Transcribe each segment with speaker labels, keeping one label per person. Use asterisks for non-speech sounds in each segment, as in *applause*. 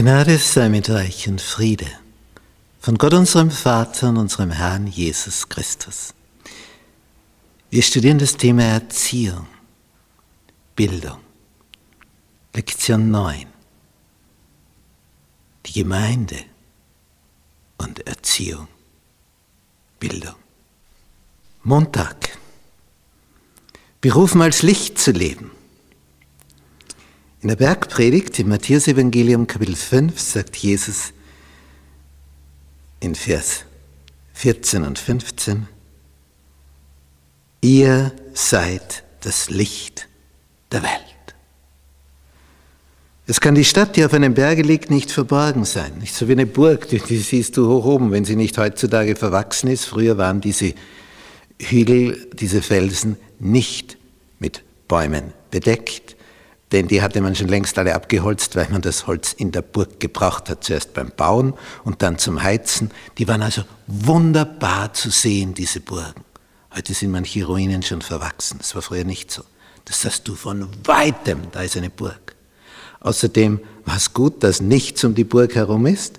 Speaker 1: Gnade sei mit euch und Friede von Gott unserem Vater und unserem Herrn Jesus Christus. Wir studieren das Thema Erziehung, Bildung. Lektion 9. Die Gemeinde und Erziehung, Bildung. Montag. Berufen als Licht zu leben. In der Bergpredigt im Matthäus-Evangelium Kapitel 5 sagt Jesus in Vers 14 und 15, Ihr seid das Licht der Welt. Es kann die Stadt, die auf einem Berge liegt, nicht verborgen sein. Nicht so wie eine Burg, die, die siehst du hoch oben, wenn sie nicht heutzutage verwachsen ist. Früher waren diese Hügel, diese Felsen nicht mit Bäumen bedeckt denn die hatte man schon längst alle abgeholzt, weil man das Holz in der Burg gebraucht hat, zuerst beim Bauen und dann zum Heizen. Die waren also wunderbar zu sehen, diese Burgen. Heute sind manche Ruinen schon verwachsen, das war früher nicht so. Das sahst du von weitem, da ist eine Burg. Außerdem war es gut, dass nichts um die Burg herum ist,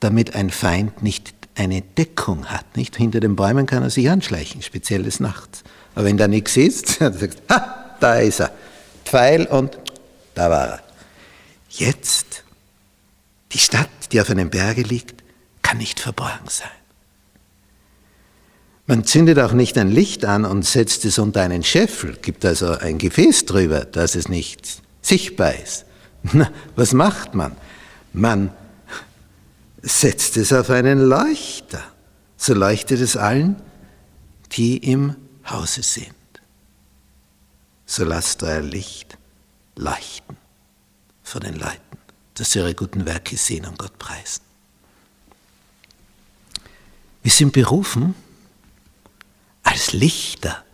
Speaker 1: damit ein Feind nicht eine Deckung hat. Nicht hinter den Bäumen kann er sich anschleichen, speziell des Nachts. Aber wenn da nichts ist, dann sagst du, ha, da ist er Pfeil und da war er. Jetzt, die Stadt, die auf einem Berge liegt, kann nicht verborgen sein. Man zündet auch nicht ein Licht an und setzt es unter einen Scheffel, gibt also ein Gefäß drüber, dass es nicht sichtbar ist. Na, was macht man? Man setzt es auf einen Leuchter. So leuchtet es allen, die im Hause sind so lasst euer Licht leuchten vor den Leuten, dass sie ihre guten Werke sehen und Gott preisen. Wir sind berufen als Lichter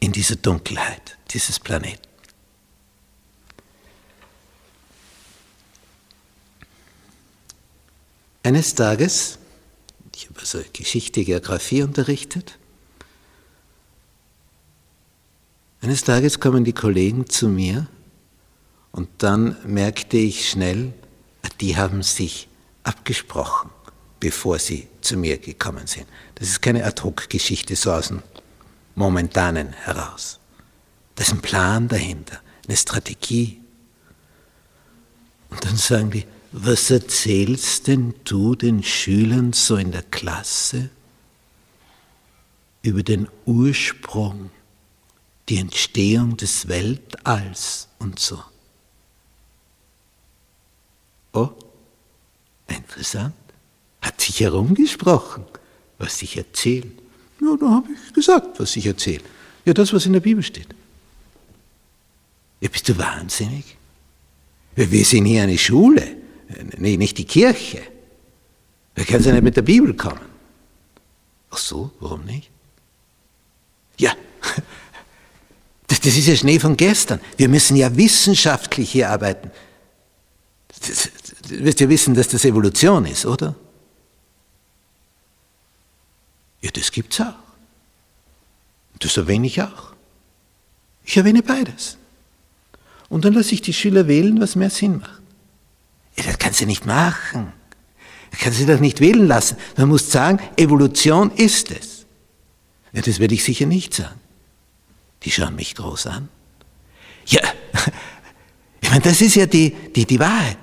Speaker 1: in dieser Dunkelheit dieses Planeten. Eines Tages, ich habe also Geschichte, Geografie unterrichtet, Eines Tages kommen die Kollegen zu mir und dann merkte ich schnell, die haben sich abgesprochen, bevor sie zu mir gekommen sind. Das ist keine Ad-Hoc-Geschichte so aus dem Momentanen heraus. Da ist ein Plan dahinter, eine Strategie. Und dann sagen die, was erzählst denn du den Schülern so in der Klasse über den Ursprung die Entstehung des Weltalls und so. Oh, interessant. Hat sich herumgesprochen, was ich erzähle. Ja, da habe ich gesagt, was ich erzähle. Ja, das, was in der Bibel steht. Ja, bist du wahnsinnig? Wir sind hier eine Schule, nee, nicht die Kirche. Da kannst du nicht mit der Bibel kommen. Ach so, warum nicht? Ja, *laughs* das, das ist ja Schnee von gestern. Wir müssen ja wissenschaftlich hier arbeiten. Du wirst ja wissen, dass das Evolution ist, oder? Ja, das gibt's auch. Das erwähne ich auch. Ich erwähne beides. Und dann lasse ich die Schüler wählen, was mehr Sinn macht. Ja, das kannst du nicht machen. Das kannst du doch nicht wählen lassen. Man muss sagen, Evolution ist es. Ja, das werde ich sicher nicht sagen. Die schauen mich groß an. Ja, *laughs* ich meine, das ist ja die, die, die Wahrheit.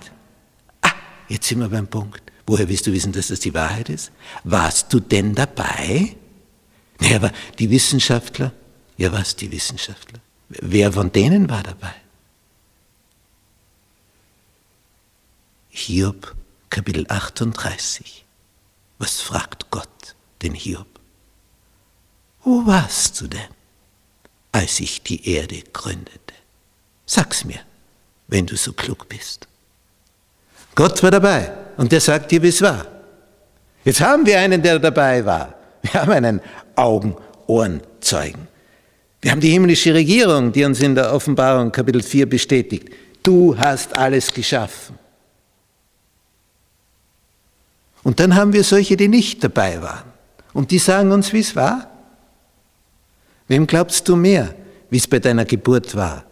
Speaker 1: Ah, jetzt sind wir beim Punkt. Woher willst du wissen, dass das die Wahrheit ist? Warst du denn dabei? Naja, aber die Wissenschaftler, ja was, die Wissenschaftler? Wer von denen war dabei? Hiob, Kapitel 38. Was fragt Gott den Hiob? Wo warst du denn? Als ich die Erde gründete. Sag's mir, wenn du so klug bist. Gott war dabei und der sagt dir, wie es war. Jetzt haben wir einen, der dabei war. Wir haben einen Augen-Ohren-Zeugen. Wir haben die himmlische Regierung, die uns in der Offenbarung Kapitel 4 bestätigt. Du hast alles geschaffen. Und dann haben wir solche, die nicht dabei waren. Und die sagen uns, wie es war. Wem glaubst du mehr, wie es bei deiner Geburt war?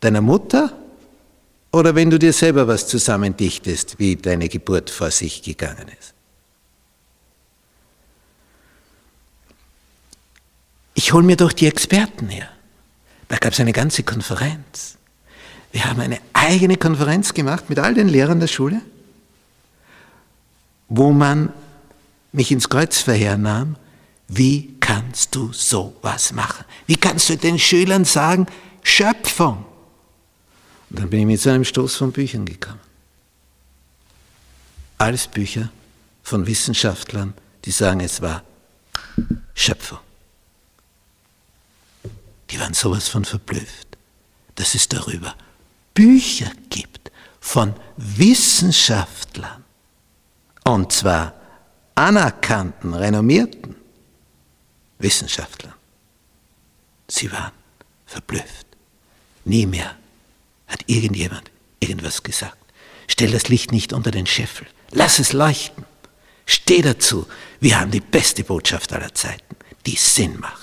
Speaker 1: Deiner Mutter oder wenn du dir selber was zusammendichtest, wie deine Geburt vor sich gegangen ist. Ich hole mir doch die Experten her. Da gab es eine ganze Konferenz. Wir haben eine eigene Konferenz gemacht mit all den Lehrern der Schule, wo man mich ins Kreuzverhör nahm. Wie kannst du sowas machen? Wie kannst du den Schülern sagen, Schöpfung? Und dann bin ich mit so einem Stoß von Büchern gekommen. Alles Bücher von Wissenschaftlern, die sagen, es war Schöpfung. Die waren sowas von verblüfft, dass es darüber Bücher gibt von Wissenschaftlern. Und zwar anerkannten, renommierten Wissenschaftlern. Sie waren verblüfft. Nie mehr hat irgendjemand irgendwas gesagt. Stell das Licht nicht unter den Scheffel. Lass es leuchten. Steh dazu. Wir haben die beste Botschaft aller Zeiten, die Sinn macht.